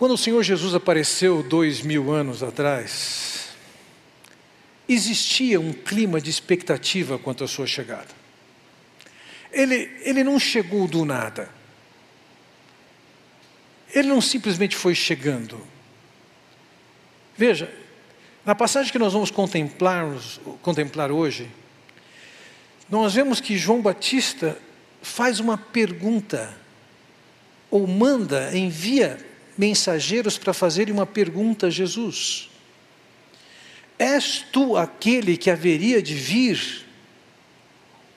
Quando o Senhor Jesus apareceu dois mil anos atrás, existia um clima de expectativa quanto à sua chegada. Ele, ele não chegou do nada. Ele não simplesmente foi chegando. Veja, na passagem que nós vamos contemplar, contemplar hoje, nós vemos que João Batista faz uma pergunta, ou manda, envia mensageiros para fazerem uma pergunta a Jesus: És tu aquele que haveria de vir,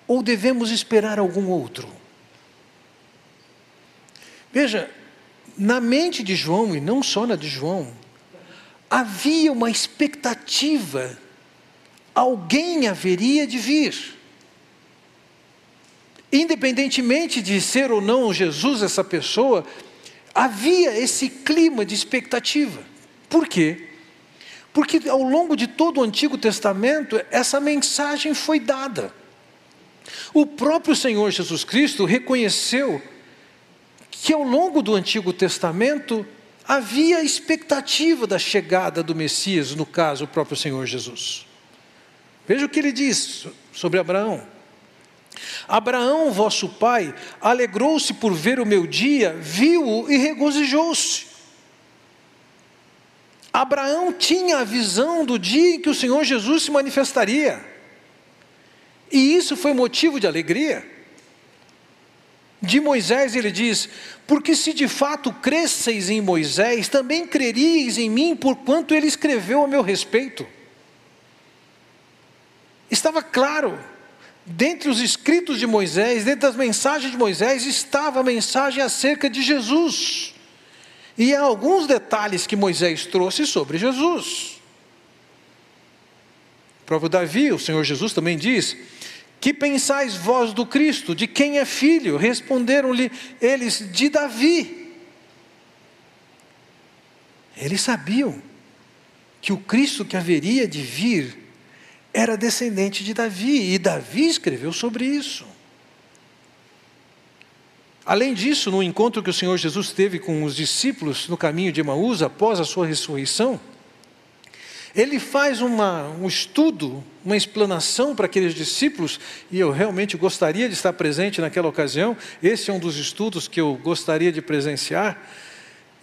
ou devemos esperar algum outro? Veja, na mente de João, e não só na de João, havia uma expectativa, alguém haveria de vir. Independentemente de ser ou não Jesus essa pessoa, havia esse clima de expectativa. Por quê? Porque ao longo de todo o Antigo Testamento, essa mensagem foi dada. O próprio Senhor Jesus Cristo reconheceu que ao longo do Antigo Testamento havia expectativa da chegada do Messias, no caso, o próprio Senhor Jesus. Veja o que ele diz sobre Abraão. Abraão, vosso pai, alegrou-se por ver o meu dia, viu-o e regozijou-se. Abraão tinha a visão do dia em que o Senhor Jesus se manifestaria, e isso foi motivo de alegria. De Moisés ele diz: Porque se de fato cresceis em Moisés, também creríeis em mim, porquanto ele escreveu a meu respeito. Estava claro, dentre os escritos de Moisés, dentro das mensagens de Moisés, estava a mensagem acerca de Jesus. E há alguns detalhes que Moisés trouxe sobre Jesus. O próprio Davi, o Senhor Jesus também diz: que pensais vós do Cristo? De quem é filho? Responderam-lhe eles: De Davi. Eles sabiam que o Cristo que haveria de vir era descendente de Davi, e Davi escreveu sobre isso. Além disso, no encontro que o Senhor Jesus teve com os discípulos no caminho de Emaús após a sua ressurreição, ele faz uma, um estudo, uma explanação para aqueles discípulos, e eu realmente gostaria de estar presente naquela ocasião. Esse é um dos estudos que eu gostaria de presenciar.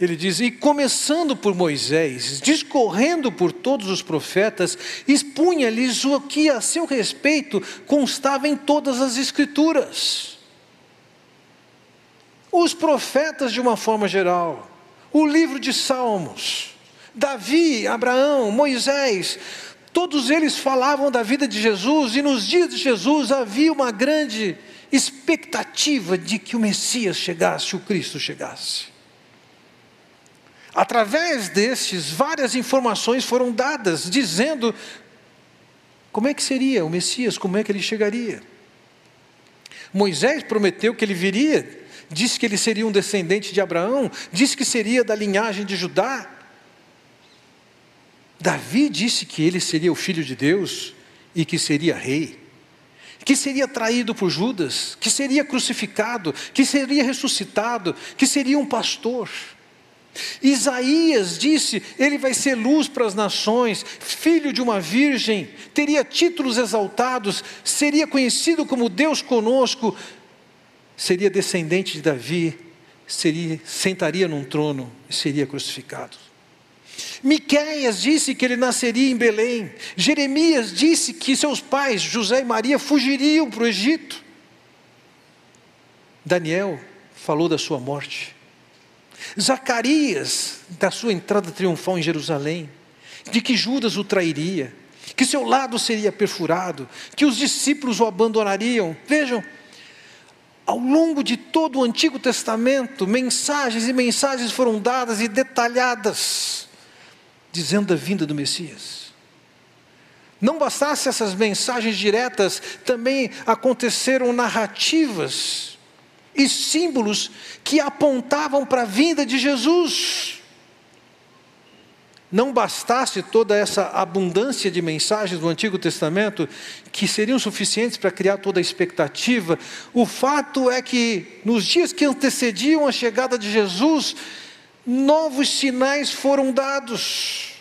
Ele diz: E começando por Moisés, discorrendo por todos os profetas, expunha-lhes o que a seu respeito constava em todas as Escrituras. Os profetas, de uma forma geral, o livro de Salmos, Davi, Abraão, Moisés, todos eles falavam da vida de Jesus e nos dias de Jesus havia uma grande expectativa de que o Messias chegasse, o Cristo chegasse. Através destes, várias informações foram dadas, dizendo como é que seria o Messias, como é que ele chegaria. Moisés prometeu que ele viria, disse que ele seria um descendente de Abraão, disse que seria da linhagem de Judá. Davi disse que ele seria o filho de Deus e que seria rei, que seria traído por Judas, que seria crucificado, que seria ressuscitado, que seria um pastor. Isaías disse: ele vai ser luz para as nações, filho de uma virgem, teria títulos exaltados, seria conhecido como Deus conosco, seria descendente de Davi, seria, sentaria num trono e seria crucificado. Miqueias disse que ele nasceria em Belém. Jeremias disse que seus pais, José e Maria, fugiriam para o Egito. Daniel falou da sua morte. Zacarias, da sua entrada triunfal em Jerusalém, de que Judas o trairia, que seu lado seria perfurado, que os discípulos o abandonariam. Vejam, ao longo de todo o Antigo Testamento, mensagens e mensagens foram dadas e detalhadas dizendo da vinda do Messias. Não bastasse essas mensagens diretas, também aconteceram narrativas e símbolos que apontavam para a vinda de Jesus. Não bastasse toda essa abundância de mensagens do Antigo Testamento, que seriam suficientes para criar toda a expectativa, o fato é que nos dias que antecediam a chegada de Jesus, novos sinais foram dados.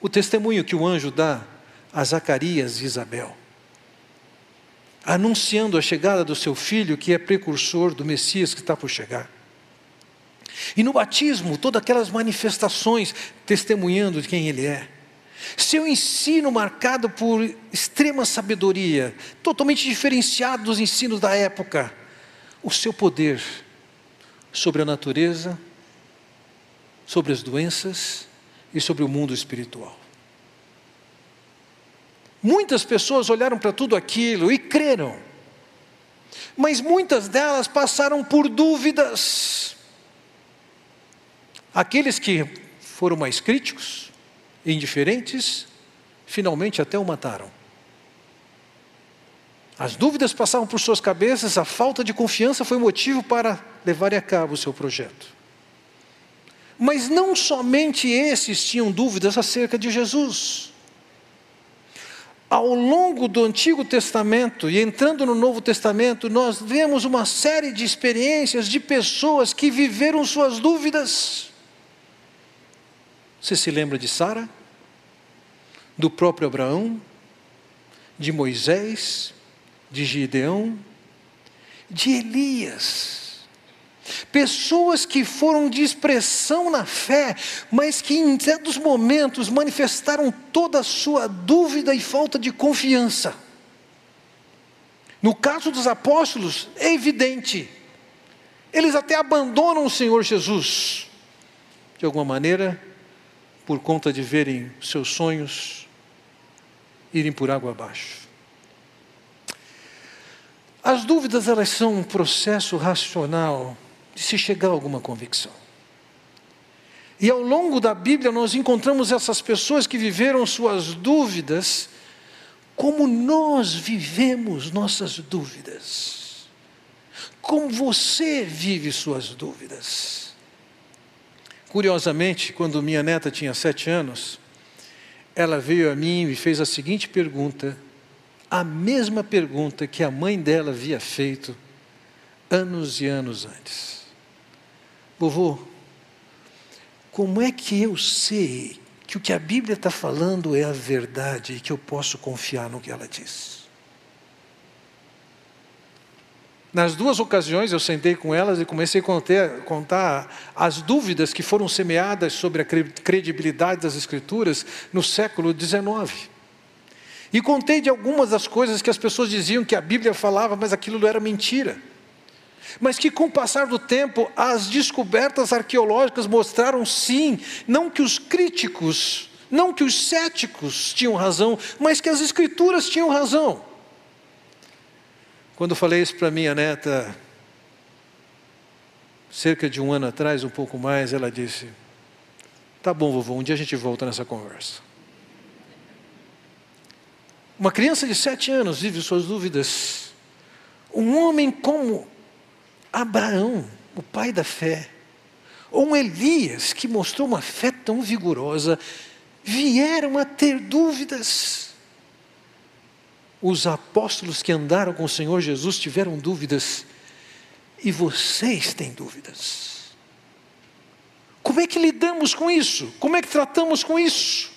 O testemunho que o anjo dá a Zacarias e Isabel, anunciando a chegada do seu filho, que é precursor do Messias que está por chegar. E no batismo, todas aquelas manifestações testemunhando de quem ele é. Seu ensino marcado por extrema sabedoria, totalmente diferenciado dos ensinos da época. O seu poder sobre a natureza, sobre as doenças e sobre o mundo espiritual. Muitas pessoas olharam para tudo aquilo e creram, mas muitas delas passaram por dúvidas. Aqueles que foram mais críticos, indiferentes, finalmente até o mataram. As dúvidas passavam por suas cabeças, a falta de confiança foi motivo para levar a cabo o seu projeto. Mas não somente esses tinham dúvidas acerca de Jesus. Ao longo do Antigo Testamento e entrando no Novo Testamento, nós vemos uma série de experiências de pessoas que viveram suas dúvidas. Você se lembra de Sara? Do próprio Abraão? De Moisés? De Gideão? De Elias? Pessoas que foram de expressão na fé, mas que em certos momentos manifestaram toda a sua dúvida e falta de confiança. No caso dos apóstolos, é evidente, eles até abandonam o Senhor Jesus, de alguma maneira, por conta de verem seus sonhos irem por água abaixo. As dúvidas, elas são um processo racional de se chegar a alguma convicção. E ao longo da Bíblia nós encontramos essas pessoas que viveram suas dúvidas, como nós vivemos nossas dúvidas. Como você vive suas dúvidas. Curiosamente, quando minha neta tinha sete anos, ela veio a mim e fez a seguinte pergunta, a mesma pergunta que a mãe dela havia feito anos e anos antes. Vovô, como é que eu sei que o que a Bíblia está falando é a verdade e que eu posso confiar no que ela diz? Nas duas ocasiões eu sentei com elas e comecei a contar, contar, as dúvidas que foram semeadas sobre a credibilidade das Escrituras no século XIX. E contei de algumas das coisas que as pessoas diziam que a Bíblia falava, mas aquilo era mentira. Mas que com o passar do tempo, as descobertas arqueológicas mostraram sim, não que os críticos, não que os céticos tinham razão, mas que as Escrituras tinham razão. Quando falei isso para minha neta, cerca de um ano atrás, um pouco mais, ela disse: Tá bom, vovô, um dia a gente volta nessa conversa. Uma criança de sete anos vive suas dúvidas. Um homem como Abraão, o pai da fé, ou um Elias que mostrou uma fé tão vigorosa, vieram a ter dúvidas. Os apóstolos que andaram com o Senhor Jesus tiveram dúvidas, e vocês têm dúvidas. Como é que lidamos com isso? Como é que tratamos com isso?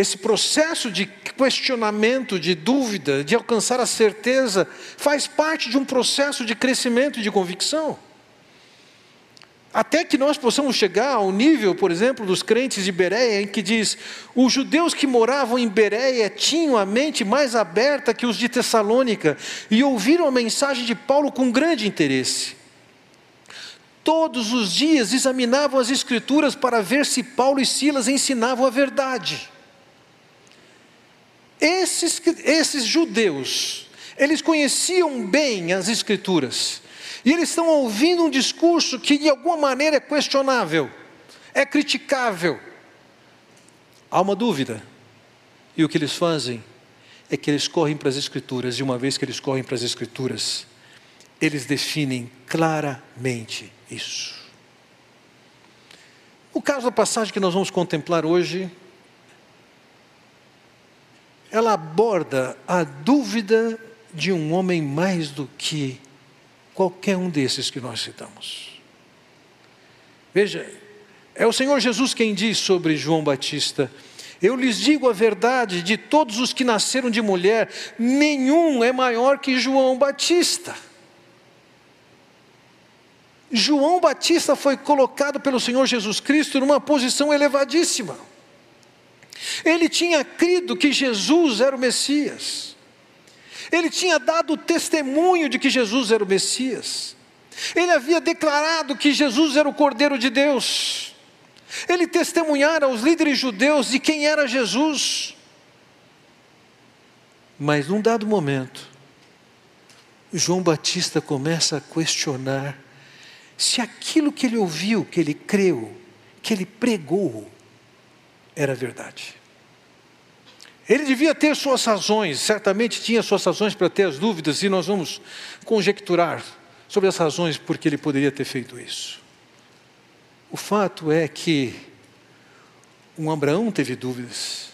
Esse processo de questionamento, de dúvida, de alcançar a certeza, faz parte de um processo de crescimento e de convicção. Até que nós possamos chegar ao nível, por exemplo, dos crentes de Bereia, em que diz: os judeus que moravam em Bereia tinham a mente mais aberta que os de Tessalônica e ouviram a mensagem de Paulo com grande interesse. Todos os dias examinavam as Escrituras para ver se Paulo e Silas ensinavam a verdade. Esses, esses judeus, eles conheciam bem as Escrituras e eles estão ouvindo um discurso que de alguma maneira é questionável, é criticável. Há uma dúvida. E o que eles fazem é que eles correm para as Escrituras, e uma vez que eles correm para as Escrituras, eles definem claramente isso. O caso da passagem que nós vamos contemplar hoje, ela aborda a dúvida de um homem mais do que qualquer um desses que nós citamos. Veja, é o Senhor Jesus quem diz sobre João Batista: Eu lhes digo a verdade, de todos os que nasceram de mulher, nenhum é maior que João Batista. João Batista foi colocado pelo Senhor Jesus Cristo numa posição elevadíssima. Ele tinha crido que Jesus era o Messias. Ele tinha dado testemunho de que Jesus era o Messias. Ele havia declarado que Jesus era o Cordeiro de Deus. Ele testemunhara aos líderes judeus de quem era Jesus. Mas num dado momento, João Batista começa a questionar se aquilo que ele ouviu, que ele creu, que ele pregou, era verdade. Ele devia ter suas razões, certamente tinha suas razões para ter as dúvidas, e nós vamos conjecturar sobre as razões por que ele poderia ter feito isso. O fato é que um Abraão teve dúvidas,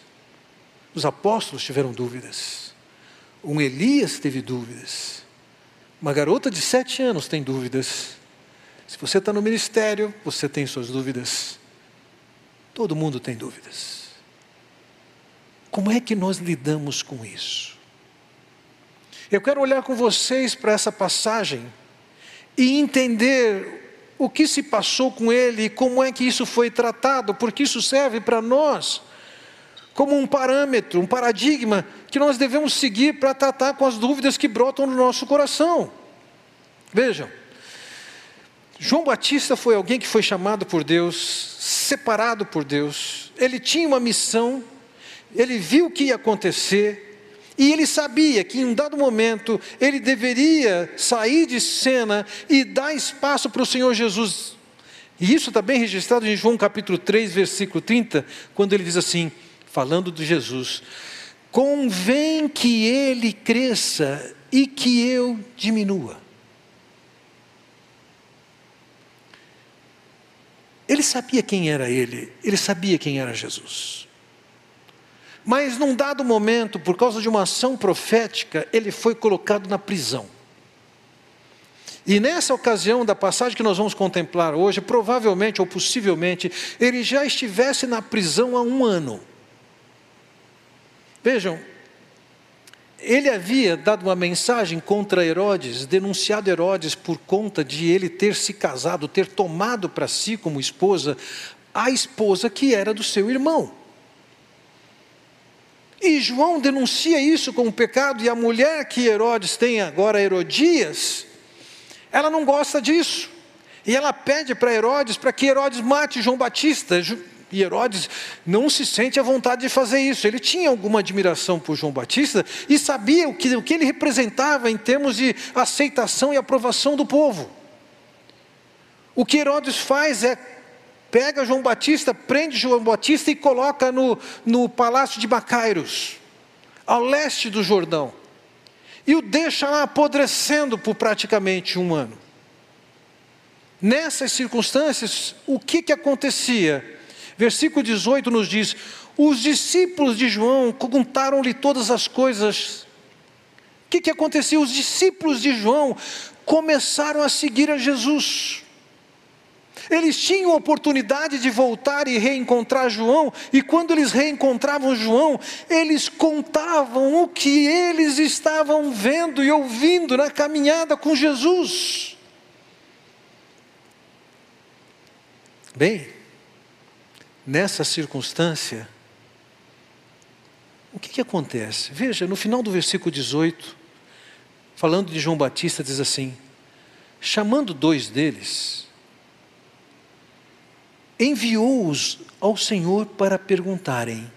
os apóstolos tiveram dúvidas, um Elias teve dúvidas, uma garota de sete anos tem dúvidas. Se você está no ministério, você tem suas dúvidas. Todo mundo tem dúvidas. Como é que nós lidamos com isso? Eu quero olhar com vocês para essa passagem e entender o que se passou com ele e como é que isso foi tratado, porque isso serve para nós como um parâmetro, um paradigma que nós devemos seguir para tratar com as dúvidas que brotam no nosso coração. Vejam, João Batista foi alguém que foi chamado por Deus, separado por Deus, ele tinha uma missão ele viu o que ia acontecer, e ele sabia que em um dado momento ele deveria sair de cena e dar espaço para o Senhor Jesus. E isso está bem registrado em João capítulo 3, versículo 30, quando ele diz assim, falando de Jesus: Convém que ele cresça e que eu diminua. Ele sabia quem era ele, ele sabia quem era Jesus. Mas num dado momento, por causa de uma ação profética, ele foi colocado na prisão. E nessa ocasião da passagem que nós vamos contemplar hoje, provavelmente ou possivelmente, ele já estivesse na prisão há um ano. Vejam, ele havia dado uma mensagem contra Herodes, denunciado Herodes por conta de ele ter se casado, ter tomado para si como esposa a esposa que era do seu irmão. E João denuncia isso como pecado, e a mulher que Herodes tem agora, Herodias, ela não gosta disso. E ela pede para Herodes para que Herodes mate João Batista. E Herodes não se sente à vontade de fazer isso. Ele tinha alguma admiração por João Batista e sabia o que, o que ele representava em termos de aceitação e aprovação do povo. O que Herodes faz é pega João Batista, prende João Batista e coloca no, no palácio de Bacairos, ao leste do Jordão, e o deixa lá apodrecendo por praticamente um ano. Nessas circunstâncias, o que, que acontecia? Versículo 18 nos diz: Os discípulos de João contaram-lhe todas as coisas. O que, que? Os discípulos de João começaram a seguir a Jesus. Eles tinham oportunidade de voltar e reencontrar João, e quando eles reencontravam João, eles contavam o que eles estavam vendo e ouvindo na caminhada com Jesus. Bem, nessa circunstância, o que, que acontece? Veja, no final do versículo 18, falando de João Batista, diz assim: chamando dois deles, enviou-os ao Senhor para perguntarem: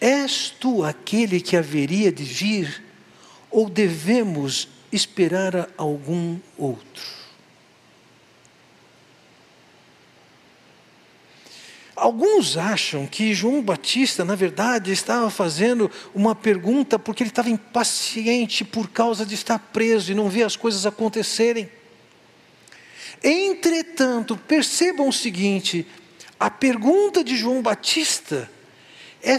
És tu aquele que haveria de vir, ou devemos esperar algum outro? Alguns acham que João Batista, na verdade, estava fazendo uma pergunta porque ele estava impaciente por causa de estar preso e não ver as coisas acontecerem. Entretanto, percebam o seguinte: a pergunta de João Batista é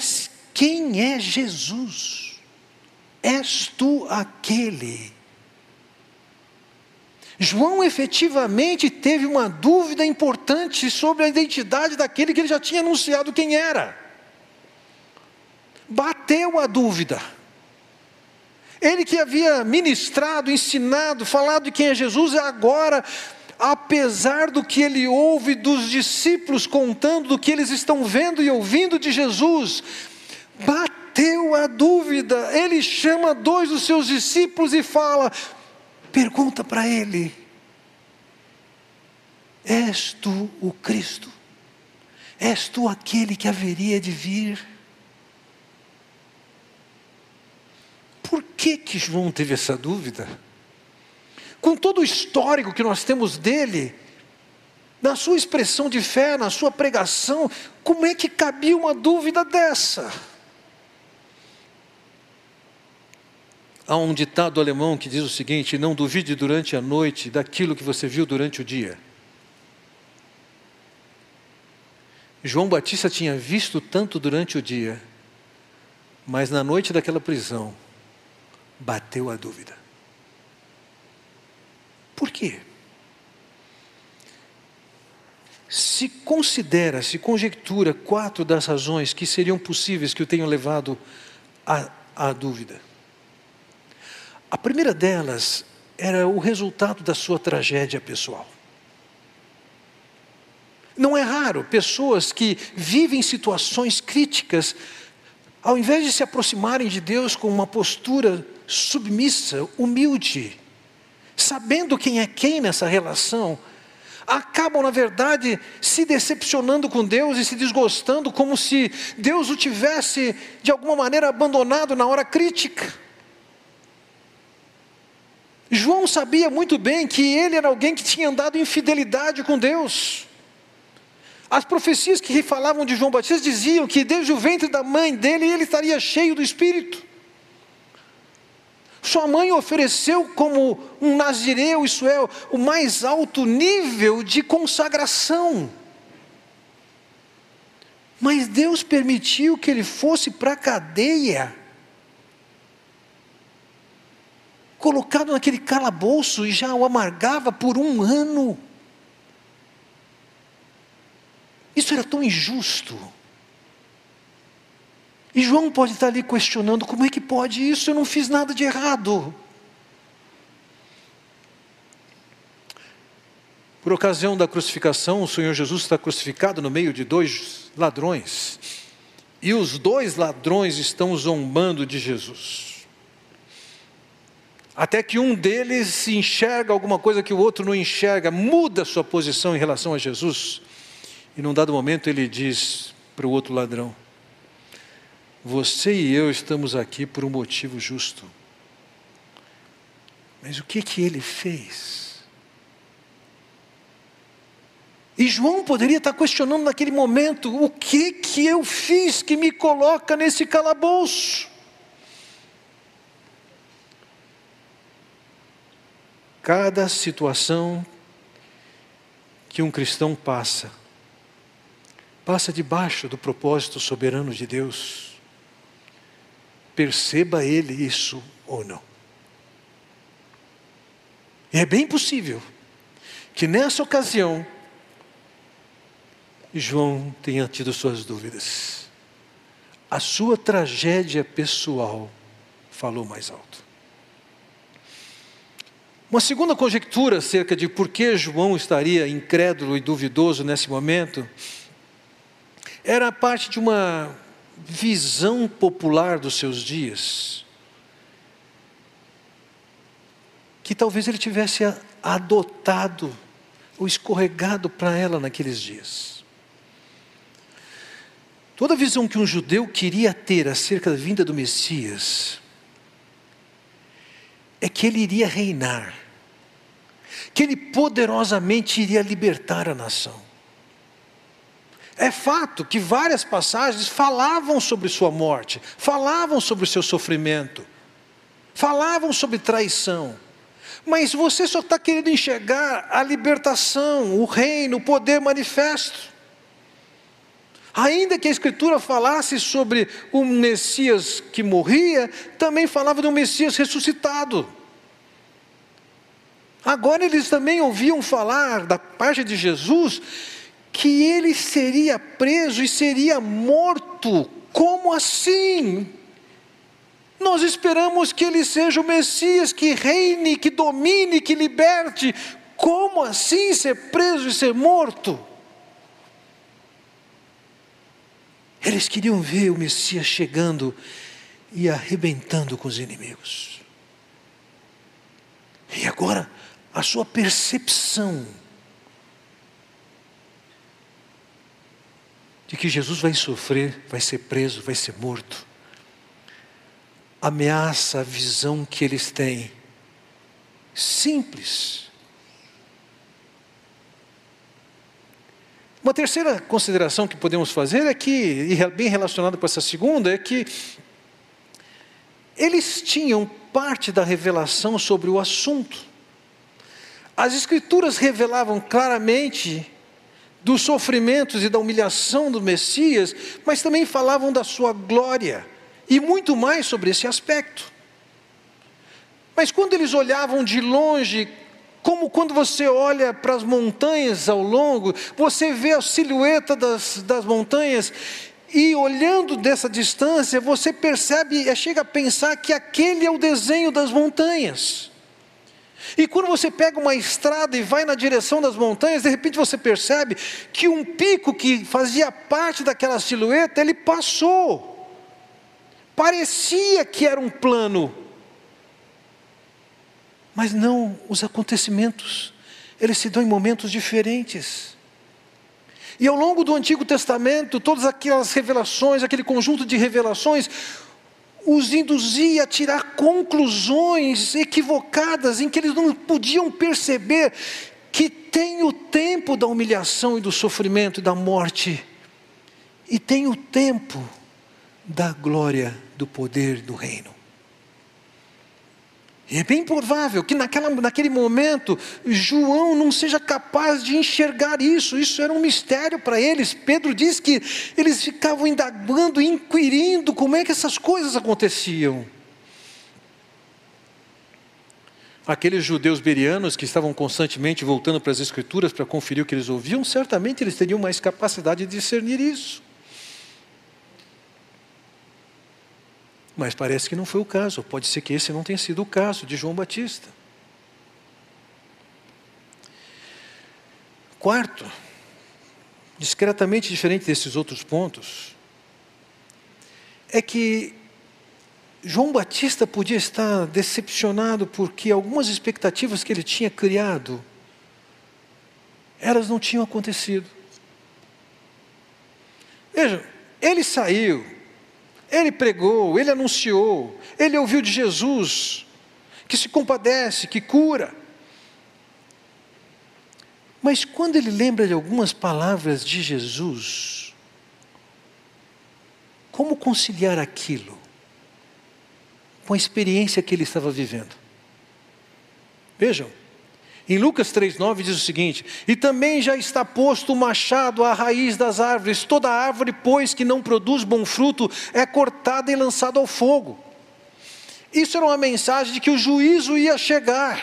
quem é Jesus? És tu aquele? João efetivamente teve uma dúvida importante sobre a identidade daquele que ele já tinha anunciado quem era. Bateu a dúvida. Ele que havia ministrado, ensinado, falado de quem é Jesus, agora, apesar do que ele ouve dos discípulos contando do que eles estão vendo e ouvindo de Jesus, bateu a dúvida. Ele chama dois dos seus discípulos e fala: pergunta para ele: És tu o Cristo? És tu aquele que haveria de vir? Por que que João teve essa dúvida? Com todo o histórico que nós temos dele, na sua expressão de fé, na sua pregação, como é que cabia uma dúvida dessa? Há um ditado alemão que diz o seguinte: não duvide durante a noite daquilo que você viu durante o dia. João Batista tinha visto tanto durante o dia, mas na noite daquela prisão, bateu a dúvida. Por quê? Se considera, se conjectura quatro das razões que seriam possíveis que o tenham levado à, à dúvida. A primeira delas era o resultado da sua tragédia pessoal. Não é raro pessoas que vivem situações críticas, ao invés de se aproximarem de Deus com uma postura submissa, humilde, sabendo quem é quem nessa relação, acabam, na verdade, se decepcionando com Deus e se desgostando, como se Deus o tivesse, de alguma maneira, abandonado na hora crítica. João sabia muito bem que ele era alguém que tinha andado em fidelidade com Deus. As profecias que falavam de João Batista diziam que desde o ventre da mãe dele ele estaria cheio do Espírito. Sua mãe ofereceu como um nazireu, isso é, o mais alto nível de consagração. Mas Deus permitiu que ele fosse para a cadeia colocado naquele calabouço e já o amargava por um ano. Isso era tão injusto. E João pode estar ali questionando: como é que pode isso? Eu não fiz nada de errado. Por ocasião da crucificação, o Senhor Jesus está crucificado no meio de dois ladrões. E os dois ladrões estão zombando de Jesus até que um deles enxerga alguma coisa que o outro não enxerga, muda sua posição em relação a Jesus. E num dado momento ele diz para o outro ladrão: Você e eu estamos aqui por um motivo justo. Mas o que que ele fez? E João poderia estar questionando naquele momento: o que que eu fiz que me coloca nesse calabouço? Cada situação que um cristão passa, passa debaixo do propósito soberano de Deus. Perceba ele isso ou não. E é bem possível que nessa ocasião João tenha tido suas dúvidas. A sua tragédia pessoal falou mais alto. Uma segunda conjectura acerca de por que João estaria incrédulo e duvidoso nesse momento era parte de uma visão popular dos seus dias, que talvez ele tivesse adotado ou escorregado para ela naqueles dias. Toda visão que um judeu queria ter acerca da vinda do Messias é que ele iria reinar, que ele poderosamente iria libertar a nação. É fato que várias passagens falavam sobre sua morte, falavam sobre o seu sofrimento, falavam sobre traição. Mas você só está querendo enxergar a libertação, o reino, o poder manifesto. Ainda que a Escritura falasse sobre o Messias que morria, também falava de um Messias ressuscitado. Agora eles também ouviam falar da parte de Jesus que ele seria preso e seria morto. Como assim? Nós esperamos que ele seja o Messias que reine, que domine, que liberte. Como assim ser preso e ser morto? Eles queriam ver o Messias chegando e arrebentando com os inimigos. E agora, a sua percepção de que Jesus vai sofrer, vai ser preso, vai ser morto, ameaça a visão que eles têm. Simples Uma terceira consideração que podemos fazer é que, e bem relacionada com essa segunda, é que eles tinham parte da revelação sobre o assunto. As Escrituras revelavam claramente dos sofrimentos e da humilhação do Messias, mas também falavam da sua glória e muito mais sobre esse aspecto. Mas quando eles olhavam de longe como quando você olha para as montanhas ao longo, você vê a silhueta das, das montanhas, e olhando dessa distância, você percebe, chega a pensar que aquele é o desenho das montanhas. E quando você pega uma estrada e vai na direção das montanhas, de repente você percebe que um pico que fazia parte daquela silhueta, ele passou. Parecia que era um plano, mas não os acontecimentos, eles se dão em momentos diferentes. E ao longo do Antigo Testamento, todas aquelas revelações, aquele conjunto de revelações, os induzia a tirar conclusões equivocadas, em que eles não podiam perceber que tem o tempo da humilhação e do sofrimento e da morte, e tem o tempo da glória, do poder do reino. E é bem provável que naquela, naquele momento João não seja capaz de enxergar isso, isso era um mistério para eles. Pedro diz que eles ficavam indagando, inquirindo como é que essas coisas aconteciam. Aqueles judeus berianos que estavam constantemente voltando para as Escrituras para conferir o que eles ouviam, certamente eles teriam mais capacidade de discernir isso. Mas parece que não foi o caso. Pode ser que esse não tenha sido o caso de João Batista. Quarto, discretamente diferente desses outros pontos, é que João Batista podia estar decepcionado porque algumas expectativas que ele tinha criado, elas não tinham acontecido. Veja, ele saiu ele pregou, ele anunciou, ele ouviu de Jesus, que se compadece, que cura. Mas quando ele lembra de algumas palavras de Jesus, como conciliar aquilo com a experiência que ele estava vivendo? Vejam, em Lucas 3,9 diz o seguinte: E também já está posto o machado à raiz das árvores, toda árvore, pois, que não produz bom fruto, é cortada e lançada ao fogo. Isso era uma mensagem de que o juízo ia chegar.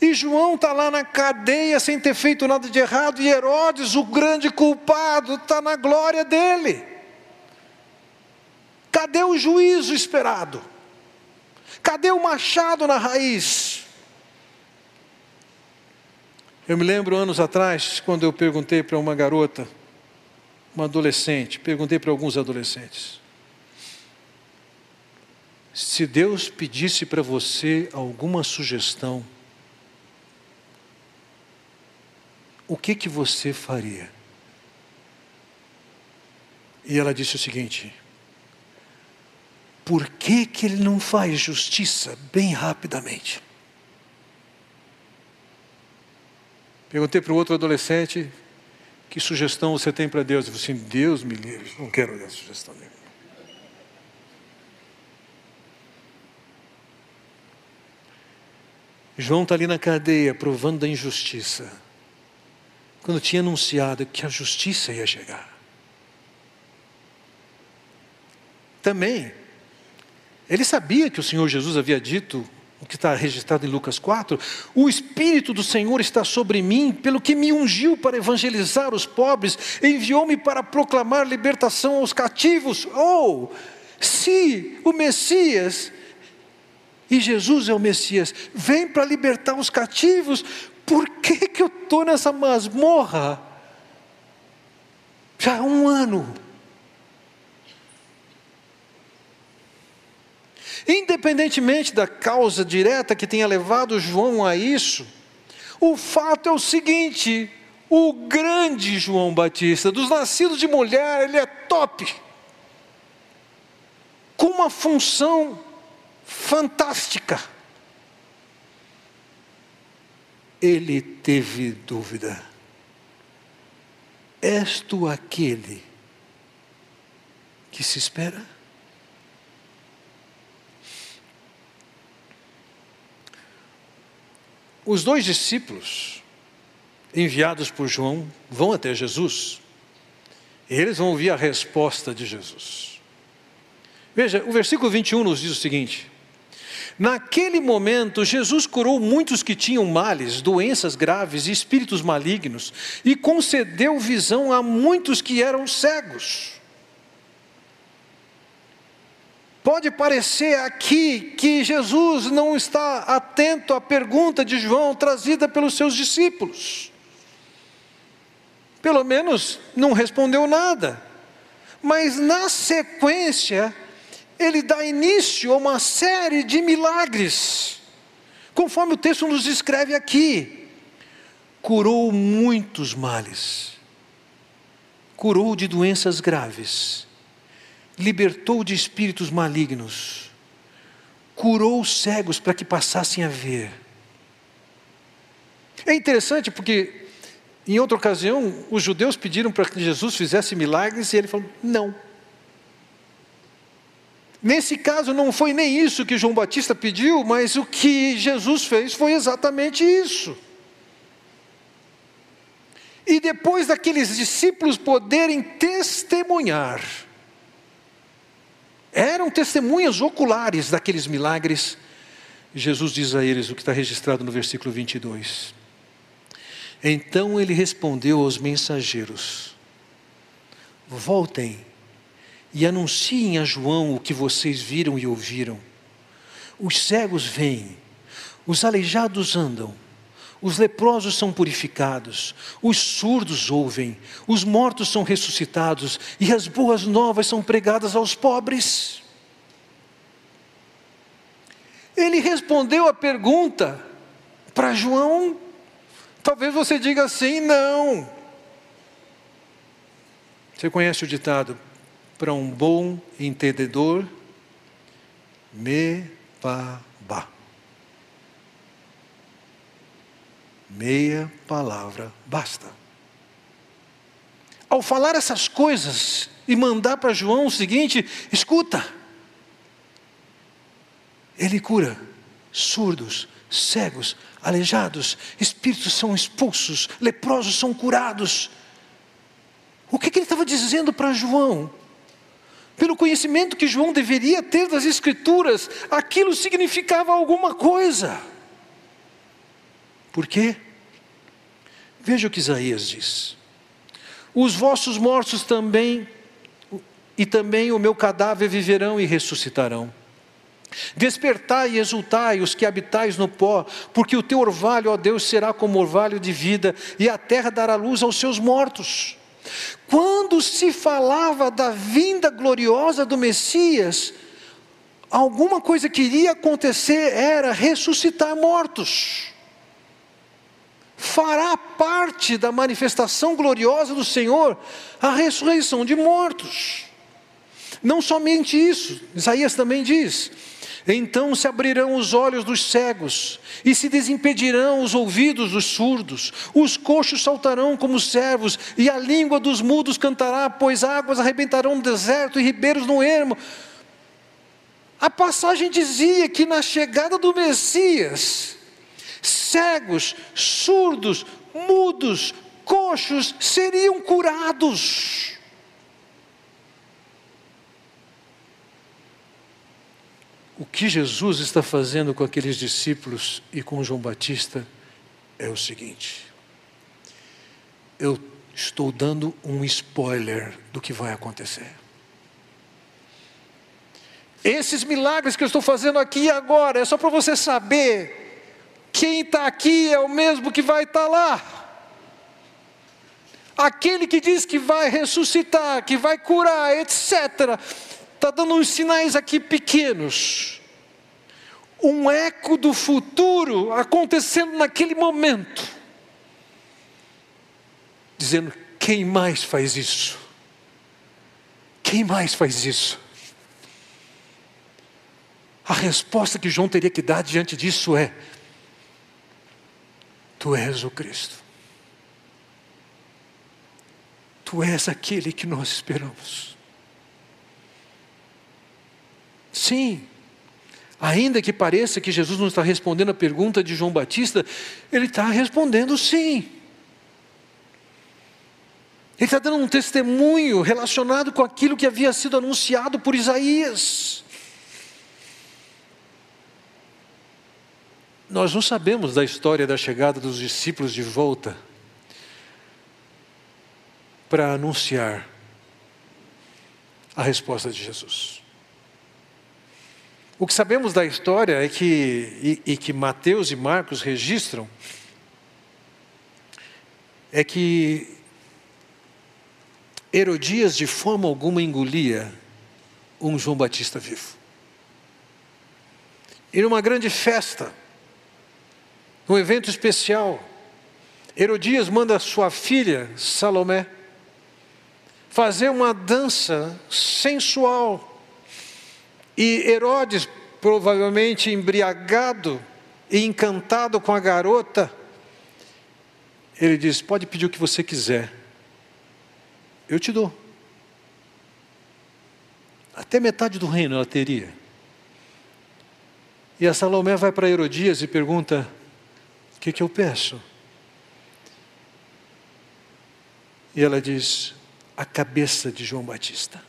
E João está lá na cadeia sem ter feito nada de errado, e Herodes, o grande culpado, está na glória dele. Cadê o juízo esperado? Cadê o machado na raiz? Eu me lembro anos atrás, quando eu perguntei para uma garota, uma adolescente, perguntei para alguns adolescentes: se Deus pedisse para você alguma sugestão, o que que você faria? E ela disse o seguinte: por que, que ele não faz justiça bem rapidamente? Perguntei para o outro adolescente, que sugestão você tem para Deus? Ele falou assim, Deus me livre, não quero dar sugestão nenhuma. João está ali na cadeia, provando da injustiça. Quando tinha anunciado que a justiça ia chegar. Também, ele sabia que o Senhor Jesus havia dito o que está registrado em Lucas 4, o Espírito do Senhor está sobre mim, pelo que me ungiu para evangelizar os pobres, enviou-me para proclamar libertação aos cativos. Ou, oh, se o Messias, e Jesus é o Messias, vem para libertar os cativos, por que, que eu estou nessa masmorra? Já há um ano. Independentemente da causa direta que tenha levado João a isso, o fato é o seguinte: o grande João Batista, dos nascidos de mulher, ele é top, com uma função fantástica. Ele teve dúvida: és tu aquele que se espera? Os dois discípulos, enviados por João, vão até Jesus. E eles vão ouvir a resposta de Jesus. Veja, o versículo 21 nos diz o seguinte: Naquele momento, Jesus curou muitos que tinham males, doenças graves e espíritos malignos, e concedeu visão a muitos que eram cegos. Pode parecer aqui que Jesus não está atento à pergunta de João trazida pelos seus discípulos. Pelo menos não respondeu nada. Mas na sequência, ele dá início a uma série de milagres, conforme o texto nos descreve aqui. Curou muitos males, curou de doenças graves libertou de espíritos malignos, curou os cegos para que passassem a ver. É interessante porque, em outra ocasião, os judeus pediram para que Jesus fizesse milagres e ele falou: não. Nesse caso, não foi nem isso que João Batista pediu, mas o que Jesus fez foi exatamente isso. E depois daqueles discípulos poderem testemunhar, eram testemunhas oculares daqueles milagres. Jesus diz a eles o que está registrado no versículo 22. Então ele respondeu aos mensageiros: Voltem e anunciem a João o que vocês viram e ouviram. Os cegos veem, os aleijados andam, os leprosos são purificados, os surdos ouvem, os mortos são ressuscitados e as boas novas são pregadas aos pobres. Ele respondeu a pergunta para João. Talvez você diga assim: não. Você conhece o ditado? Para um bom entendedor, me pa meia palavra basta. Ao falar essas coisas e mandar para João o seguinte: escuta, ele cura surdos, cegos, aleijados, espíritos são expulsos, leprosos são curados. O que, que ele estava dizendo para João? Pelo conhecimento que João deveria ter das Escrituras, aquilo significava alguma coisa. Por quê? Veja o que Isaías diz: Os vossos mortos também, e também o meu cadáver viverão e ressuscitarão. Despertai e exultai os que habitais no pó, porque o teu orvalho, ó Deus, será como orvalho de vida, e a terra dará luz aos seus mortos. Quando se falava da vinda gloriosa do Messias, alguma coisa que iria acontecer era ressuscitar mortos fará parte da manifestação gloriosa do Senhor a ressurreição de mortos. Não somente isso, Isaías também diz: então se abrirão os olhos dos cegos, e se desimpedirão os ouvidos dos surdos, os coxos saltarão como servos, e a língua dos mudos cantará, pois águas arrebentarão no deserto e ribeiros no ermo. A passagem dizia que na chegada do Messias, cegos, surdos, mudos, coxos seriam curados. O que Jesus está fazendo com aqueles discípulos e com João Batista é o seguinte: eu estou dando um spoiler do que vai acontecer. Esses milagres que eu estou fazendo aqui e agora é só para você saber: quem está aqui é o mesmo que vai estar tá lá. Aquele que diz que vai ressuscitar, que vai curar, etc., está dando uns sinais aqui pequenos. Um eco do futuro acontecendo naquele momento. Dizendo: quem mais faz isso? Quem mais faz isso? A resposta que João teria que dar diante disso é: Tu és o Cristo. Tu és aquele que nós esperamos. Sim, ainda que pareça que Jesus não está respondendo a pergunta de João Batista, ele está respondendo sim. Ele está dando um testemunho relacionado com aquilo que havia sido anunciado por Isaías. Nós não sabemos da história da chegada dos discípulos de volta para anunciar a resposta de Jesus. O que sabemos da história é que, e, e que Mateus e Marcos registram, é que Herodias de forma alguma engolia um João Batista vivo. E numa grande festa, num evento especial, Herodias manda sua filha, Salomé, fazer uma dança sensual. E Herodes, provavelmente embriagado e encantado com a garota, ele diz: Pode pedir o que você quiser, eu te dou. Até metade do reino ela teria. E a Salomé vai para Herodias e pergunta: que, que eu peço? E ela diz: a cabeça de João Batista.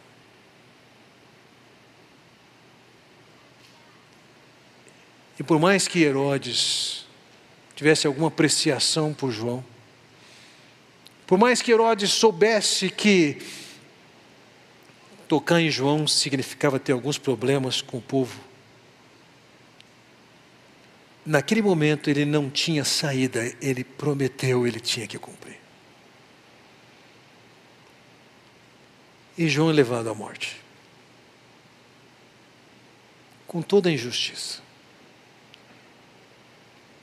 E por mais que Herodes tivesse alguma apreciação por João, por mais que Herodes soubesse que tocar em João significava ter alguns problemas com o povo, naquele momento ele não tinha saída, ele prometeu, ele tinha que cumprir. e João é levado à morte. Com toda a injustiça.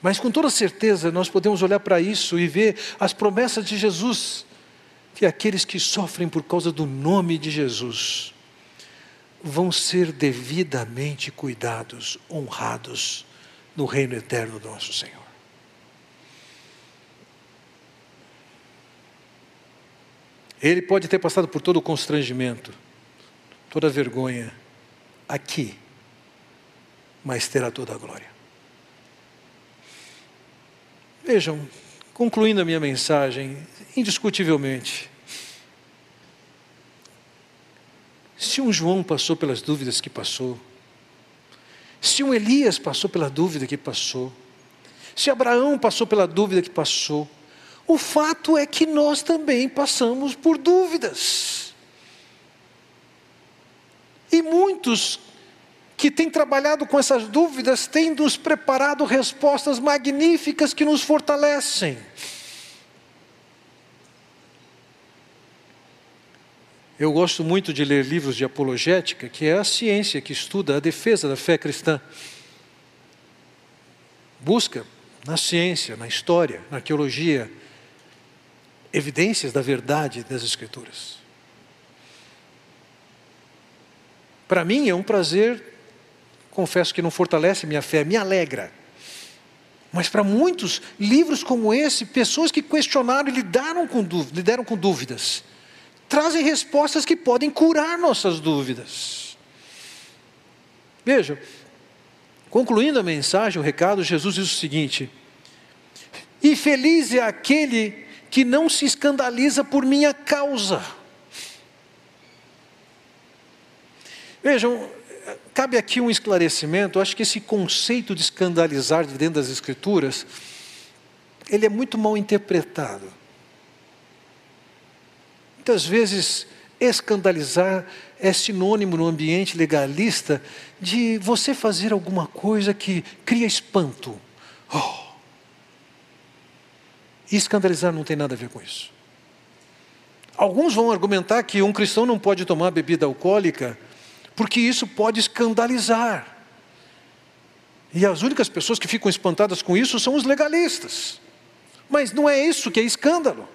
Mas com toda certeza nós podemos olhar para isso e ver as promessas de Jesus, que aqueles que sofrem por causa do nome de Jesus vão ser devidamente cuidados, honrados no reino eterno do nosso Senhor. Ele pode ter passado por todo o constrangimento, toda a vergonha, aqui, mas terá toda a glória. Vejam, concluindo a minha mensagem, indiscutivelmente, se um João passou pelas dúvidas que passou, se um Elias passou pela dúvida que passou, se Abraão passou pela dúvida que passou, o fato é que nós também passamos por dúvidas. E muitos que têm trabalhado com essas dúvidas têm nos preparado respostas magníficas que nos fortalecem. Eu gosto muito de ler livros de apologética, que é a ciência que estuda a defesa da fé cristã. Busca na ciência, na história, na arqueologia, evidências da verdade das Escrituras. Para mim é um prazer, confesso que não fortalece minha fé, me alegra. Mas para muitos, livros como esse, pessoas que questionaram e lidaram com, lidaram com dúvidas, trazem respostas que podem curar nossas dúvidas. Veja, concluindo a mensagem, o recado, Jesus diz o seguinte: E feliz é aquele que não se escandaliza por minha causa. Vejam, cabe aqui um esclarecimento. Eu acho que esse conceito de escandalizar de dentro das Escrituras, ele é muito mal interpretado. Muitas vezes, escandalizar é sinônimo no ambiente legalista de você fazer alguma coisa que cria espanto. Oh. E escandalizar não tem nada a ver com isso. Alguns vão argumentar que um cristão não pode tomar bebida alcoólica porque isso pode escandalizar. E as únicas pessoas que ficam espantadas com isso são os legalistas. Mas não é isso que é escândalo.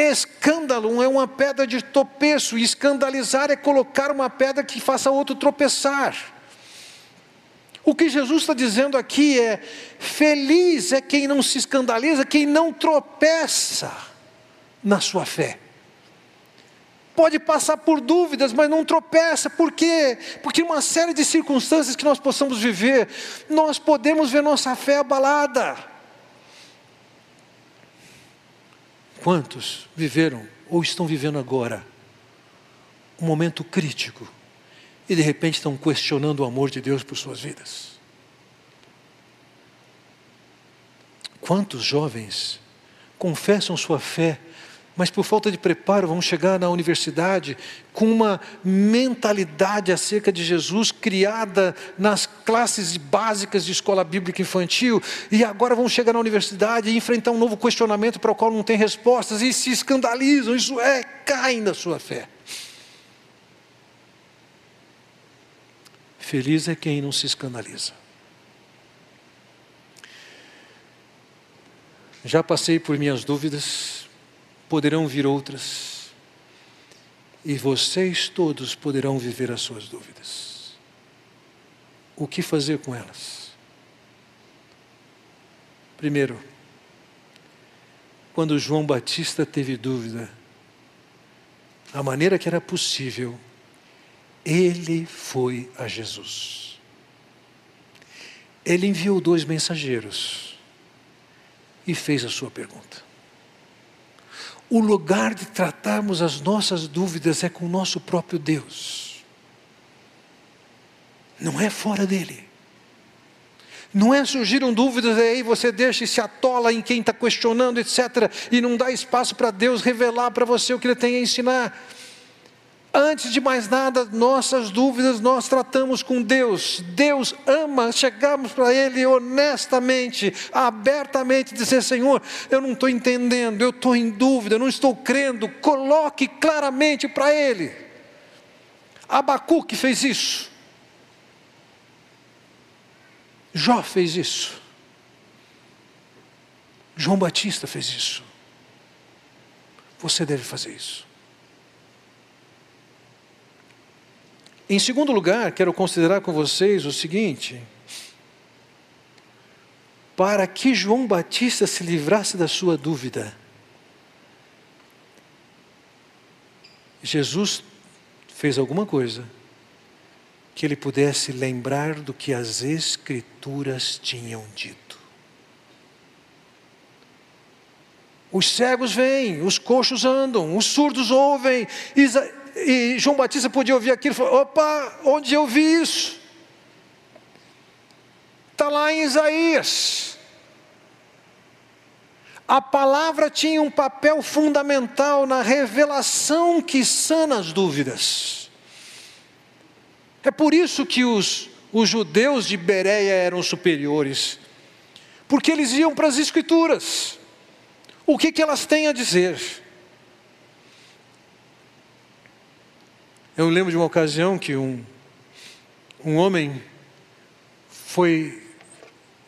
Escândalo é uma pedra de tropeço, e escandalizar é colocar uma pedra que faça outro tropeçar. O que Jesus está dizendo aqui é: feliz é quem não se escandaliza, quem não tropeça na sua fé pode passar por dúvidas, mas não tropeça. Por quê? Porque uma série de circunstâncias que nós possamos viver, nós podemos ver nossa fé abalada. Quantos viveram ou estão vivendo agora um momento crítico e de repente estão questionando o amor de Deus por suas vidas? Quantos jovens confessam sua fé mas por falta de preparo vão chegar na universidade com uma mentalidade acerca de Jesus criada nas classes básicas de escola bíblica infantil e agora vão chegar na universidade e enfrentar um novo questionamento para o qual não tem respostas e se escandalizam, isso é, caem da sua fé. Feliz é quem não se escandaliza. Já passei por minhas dúvidas, poderão vir outras, e vocês todos poderão viver as suas dúvidas. O que fazer com elas? Primeiro, quando João Batista teve dúvida, a maneira que era possível, ele foi a Jesus. Ele enviou dois mensageiros e fez a sua pergunta. O lugar de tratarmos as nossas dúvidas é com o nosso próprio Deus, não é fora dele. Não é surgiram dúvidas aí você deixa e se atola em quem está questionando, etc., e não dá espaço para Deus revelar para você o que Ele tem a ensinar. Antes de mais nada, nossas dúvidas nós tratamos com Deus. Deus ama chegarmos para Ele honestamente, abertamente, dizer: Senhor, eu não estou entendendo, eu estou em dúvida, eu não estou crendo. Coloque claramente para Ele. Abacuque fez isso. Jó fez isso. João Batista fez isso. Você deve fazer isso. Em segundo lugar, quero considerar com vocês o seguinte: para que João Batista se livrasse da sua dúvida, Jesus fez alguma coisa que ele pudesse lembrar do que as Escrituras tinham dito. Os cegos vêm, os coxos andam, os surdos ouvem, e João Batista podia ouvir aquilo e falar: opa, onde eu vi isso? Está lá em Isaías. A palavra tinha um papel fundamental na revelação que sana as dúvidas. É por isso que os, os judeus de Bereia eram superiores, porque eles iam para as Escrituras. O que, que elas têm a dizer? Eu lembro de uma ocasião que um, um homem foi,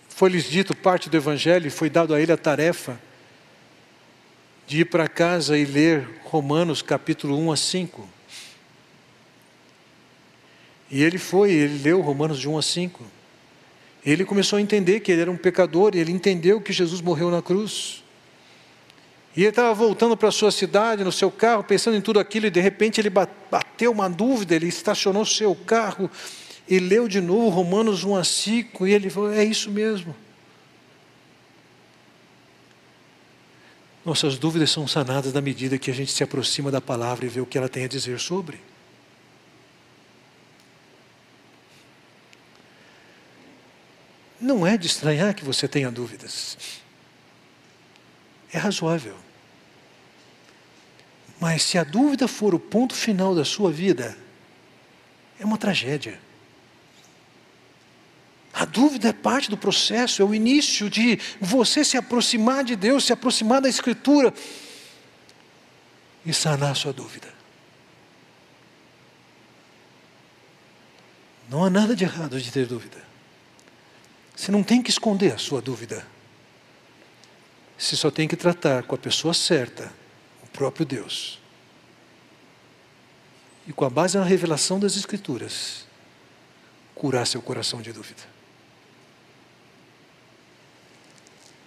foi-lhes dito parte do Evangelho, e foi dado a ele a tarefa de ir para casa e ler Romanos capítulo 1 a 5. E ele foi, ele leu Romanos de 1 a 5. Ele começou a entender que ele era um pecador, e ele entendeu que Jesus morreu na cruz. E ele estava voltando para a sua cidade, no seu carro, pensando em tudo aquilo, e de repente ele bateu uma dúvida, ele estacionou seu carro e leu de novo Romanos 1 a 5, e ele falou: É isso mesmo. Nossas dúvidas são sanadas na medida que a gente se aproxima da palavra e vê o que ela tem a dizer sobre. Não é de estranhar que você tenha dúvidas. É razoável. Mas se a dúvida for o ponto final da sua vida, é uma tragédia. A dúvida é parte do processo, é o início de você se aproximar de Deus, se aproximar da Escritura e sanar a sua dúvida. Não há nada de errado de ter dúvida. Você não tem que esconder a sua dúvida. Você só tem que tratar com a pessoa certa, o próprio Deus. E com a base na revelação das Escrituras, curar seu coração de dúvida.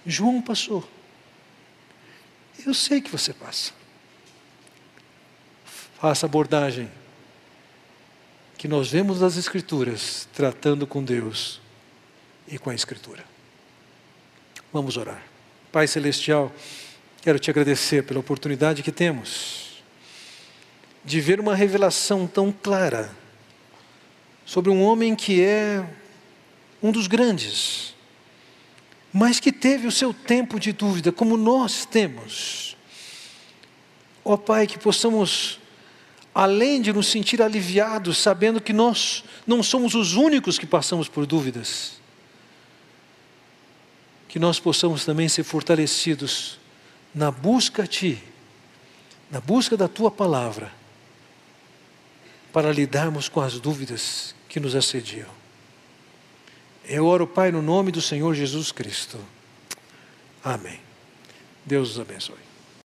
João passou. Eu sei que você passa. Faça abordagem que nós vemos nas Escrituras tratando com Deus e com a Escritura. Vamos orar. Pai Celestial, quero te agradecer pela oportunidade que temos de ver uma revelação tão clara sobre um homem que é um dos grandes, mas que teve o seu tempo de dúvida, como nós temos. Ó oh, Pai, que possamos, além de nos sentir aliviados, sabendo que nós não somos os únicos que passamos por dúvidas, que nós possamos também ser fortalecidos na busca a Ti, na busca da Tua palavra, para lidarmos com as dúvidas que nos assediam. Eu oro, Pai, no nome do Senhor Jesus Cristo. Amém. Deus os abençoe.